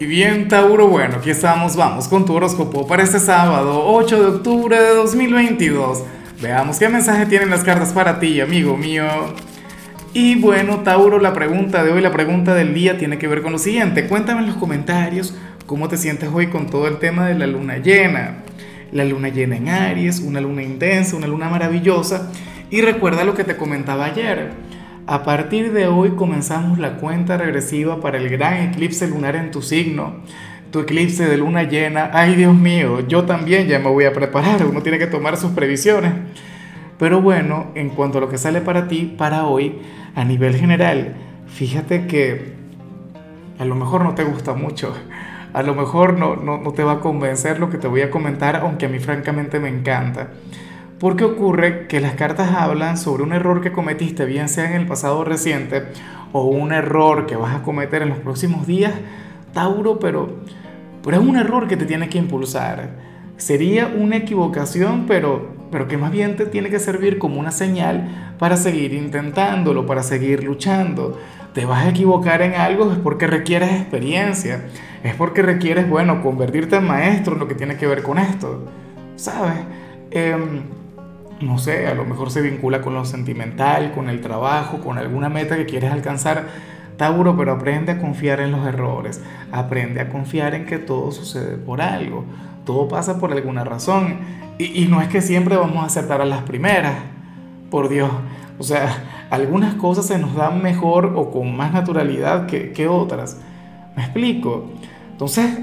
Y bien, Tauro, bueno, aquí estamos, vamos con tu horóscopo para este sábado, 8 de octubre de 2022. Veamos qué mensaje tienen las cartas para ti, amigo mío. Y bueno, Tauro, la pregunta de hoy, la pregunta del día tiene que ver con lo siguiente. Cuéntame en los comentarios cómo te sientes hoy con todo el tema de la luna llena. La luna llena en Aries, una luna intensa, una luna maravillosa. Y recuerda lo que te comentaba ayer a partir de hoy comenzamos la cuenta regresiva para el gran eclipse lunar en tu signo. Tu eclipse de luna llena. Ay, Dios mío, yo también ya me voy a preparar. Uno tiene que tomar sus previsiones. Pero bueno, en cuanto a lo que sale para ti, para hoy, a nivel general, fíjate que a lo mejor no te gusta mucho. A lo mejor no, no, no te va a convencer lo que te voy a comentar, aunque a mí francamente me encanta. Porque ocurre que las cartas hablan sobre un error que cometiste, bien sea en el pasado reciente o un error que vas a cometer en los próximos días, Tauro, pero, pero es un error que te tiene que impulsar. Sería una equivocación, pero, pero que más bien te tiene que servir como una señal para seguir intentándolo, para seguir luchando. Te vas a equivocar en algo es porque requieres experiencia, es porque requieres, bueno, convertirte en maestro en lo que tiene que ver con esto. ¿Sabes? Eh, no sé, a lo mejor se vincula con lo sentimental, con el trabajo, con alguna meta que quieres alcanzar. Tauro, pero aprende a confiar en los errores, aprende a confiar en que todo sucede por algo, todo pasa por alguna razón. Y, no es que siempre vamos a acertar a las primeras, por Dios. O sea, algunas cosas se nos dan mejor o con más naturalidad que, que otras. ¿Me explico? Entonces,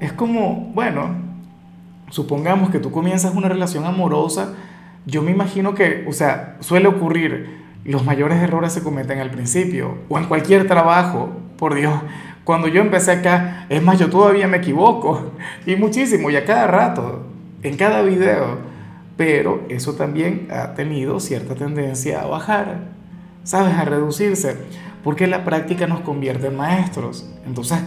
es como, bueno, supongamos que tú comienzas una relación amorosa yo me imagino que, o sea, suele ocurrir, los mayores errores se cometen al principio o en cualquier trabajo, por Dios. Cuando yo empecé acá, es más, yo todavía me equivoco y muchísimo y a cada rato, en cada video, pero eso también ha tenido cierta tendencia a bajar, ¿sabes? A reducirse, porque la práctica nos convierte en maestros. Entonces,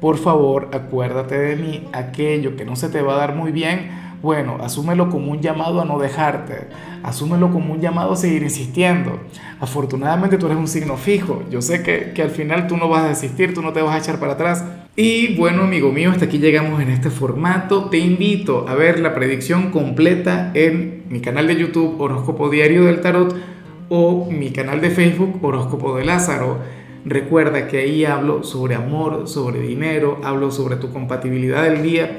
por favor, acuérdate de mí, aquello que no se te va a dar muy bien, bueno, asúmelo como un llamado a no dejarte, asúmelo como un llamado a seguir insistiendo. Afortunadamente tú eres un signo fijo, yo sé que, que al final tú no vas a desistir, tú no te vas a echar para atrás. Y bueno, amigo mío, hasta aquí llegamos en este formato. Te invito a ver la predicción completa en mi canal de YouTube Horóscopo Diario del Tarot o mi canal de Facebook Horóscopo de Lázaro. Recuerda que ahí hablo sobre amor, sobre dinero, hablo sobre tu compatibilidad del día